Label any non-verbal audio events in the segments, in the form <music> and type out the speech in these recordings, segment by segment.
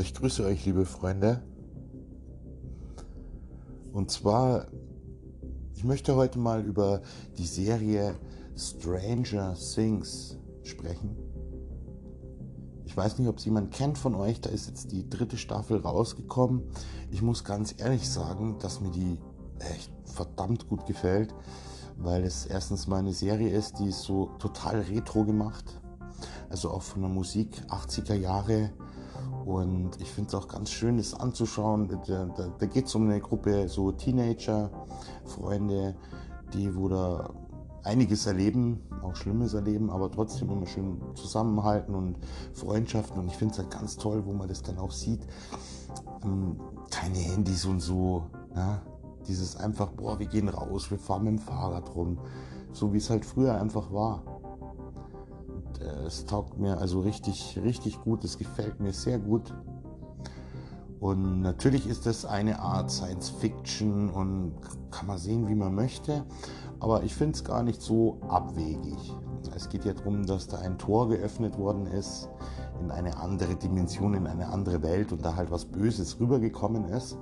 Ich grüße euch, liebe Freunde. Und zwar, ich möchte heute mal über die Serie Stranger Things sprechen. Ich weiß nicht, ob es jemand kennt von euch. Da ist jetzt die dritte Staffel rausgekommen. Ich muss ganz ehrlich sagen, dass mir die echt verdammt gut gefällt, weil es erstens mal eine Serie ist, die ist so total retro gemacht. Also auch von der Musik 80er Jahre und ich finde es auch ganz schön, das anzuschauen. Da, da, da geht es um eine Gruppe so Teenager, Freunde, die wo da einiges erleben, auch Schlimmes erleben, aber trotzdem immer schön zusammenhalten und Freundschaften. Und ich finde es halt ganz toll, wo man das dann auch sieht. Ähm, keine Handys und so. Ja? Dieses einfach, boah, wir gehen raus, wir fahren mit dem Fahrrad rum. So wie es halt früher einfach war. Es taugt mir also richtig, richtig gut. Es gefällt mir sehr gut. Und natürlich ist das eine Art Science Fiction und kann man sehen, wie man möchte. Aber ich finde es gar nicht so abwegig. Es geht ja darum, dass da ein Tor geöffnet worden ist in eine andere Dimension, in eine andere Welt und da halt was Böses rübergekommen ist,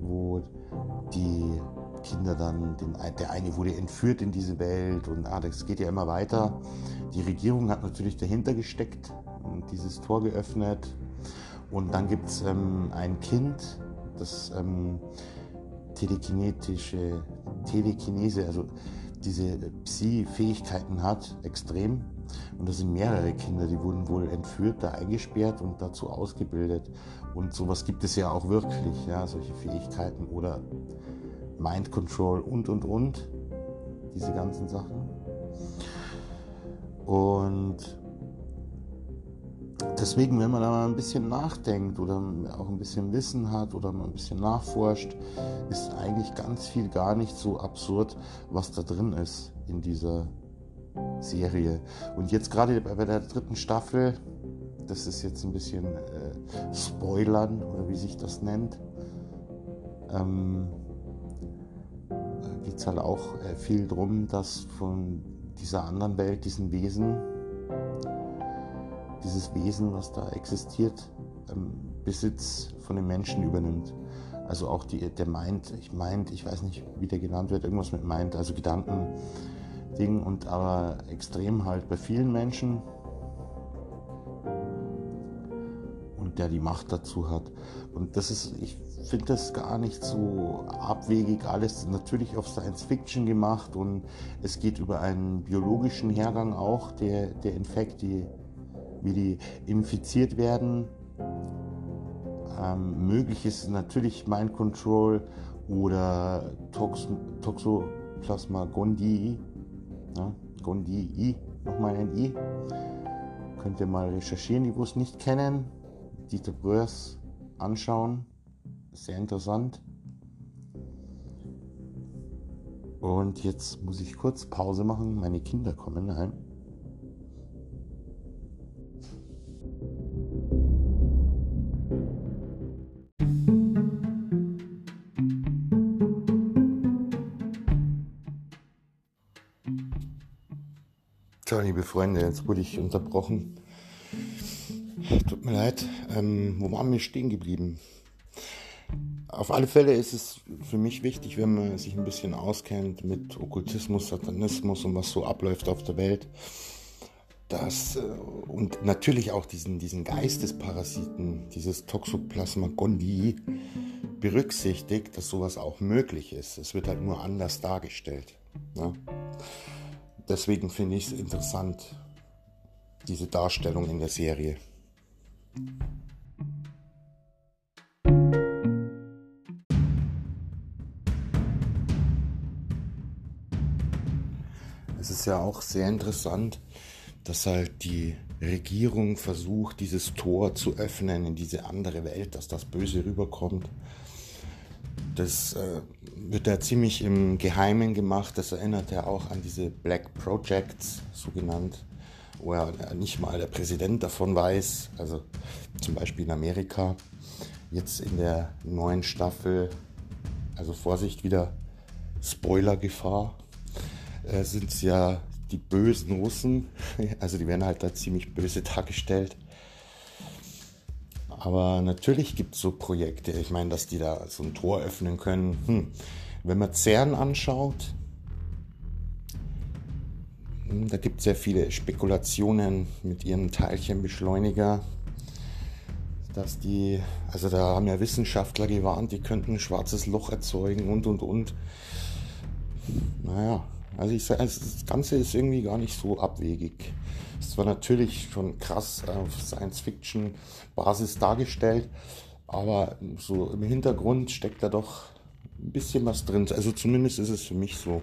wo die Kinder dann, den, der eine wurde entführt in diese Welt und ah, das geht ja immer weiter. Die Regierung hat natürlich dahinter gesteckt und dieses Tor geöffnet. Und dann gibt es ähm, ein Kind, das ähm, telekinetische Telekinese, also diese Psi-Fähigkeiten hat, extrem. Und das sind mehrere Kinder, die wurden wohl entführt, da eingesperrt und dazu ausgebildet. Und sowas gibt es ja auch wirklich, ja, solche Fähigkeiten oder Mind Control und und und. Diese ganzen Sachen. Und deswegen, wenn man da mal ein bisschen nachdenkt oder auch ein bisschen Wissen hat oder mal ein bisschen nachforscht, ist eigentlich ganz viel gar nicht so absurd, was da drin ist in dieser Serie. Und jetzt gerade bei der dritten Staffel, das ist jetzt ein bisschen äh, Spoilern oder wie sich das nennt, ähm, geht es halt auch äh, viel darum, dass von dieser anderen Welt, diesen Wesen, dieses Wesen, was da existiert, ähm, Besitz von den Menschen übernimmt. Also auch die, der meint, ich meint, ich weiß nicht, wie der genannt wird, irgendwas mit meint, also Gedanken, Ding und aber extrem halt bei vielen Menschen und der die Macht dazu hat. Und das ist, ich finde das gar nicht so abwegig, alles natürlich auf Science Fiction gemacht und es geht über einen biologischen Hergang auch der, der Infekte, wie die infiziert werden. Ähm, möglich ist natürlich Mind Control oder Tox Toxoplasma gondii. Ja, gondii, nochmal ein I. Könnt ihr mal recherchieren, die wo es nicht kennen. Dieter Bröers anschauen sehr interessant. Und jetzt muss ich kurz Pause machen. Meine Kinder kommen heim. So, liebe Freunde, jetzt wurde ich unterbrochen. Tut mir leid. Ähm, wo waren wir stehen geblieben? Auf alle Fälle ist es für mich wichtig, wenn man sich ein bisschen auskennt mit Okkultismus, Satanismus und was so abläuft auf der Welt, dass, äh, und natürlich auch diesen, diesen Geistesparasiten, dieses Toxoplasma gondii, berücksichtigt, dass sowas auch möglich ist. Es wird halt nur anders dargestellt. Ne? Deswegen finde ich es interessant, diese Darstellung in der Serie. Es ist ja auch sehr interessant, dass halt die Regierung versucht, dieses Tor zu öffnen in diese andere Welt, dass das Böse rüberkommt. Das äh, wird ja ziemlich im Geheimen gemacht. Das erinnert ja auch an diese Black Projects, so genannt, wo ja nicht mal der Präsident davon weiß. Also zum Beispiel in Amerika. Jetzt in der neuen Staffel, also Vorsicht wieder, Spoilergefahr äh, sind es ja die bösen Russen. <laughs> Also die werden halt da ziemlich böse dargestellt. Aber natürlich gibt es so Projekte. Ich meine, dass die da so ein Tor öffnen können. Hm. Wenn man CERN anschaut, hm, da gibt es sehr viele Spekulationen mit ihrem Teilchenbeschleuniger, dass die, also da haben ja Wissenschaftler gewarnt, die könnten ein schwarzes Loch erzeugen und und und. Naja, also ich also das Ganze ist irgendwie gar nicht so abwegig. Es war natürlich schon krass auf Science-Fiction-Basis dargestellt, aber so im Hintergrund steckt da doch ein bisschen was drin. Also zumindest ist es für mich so.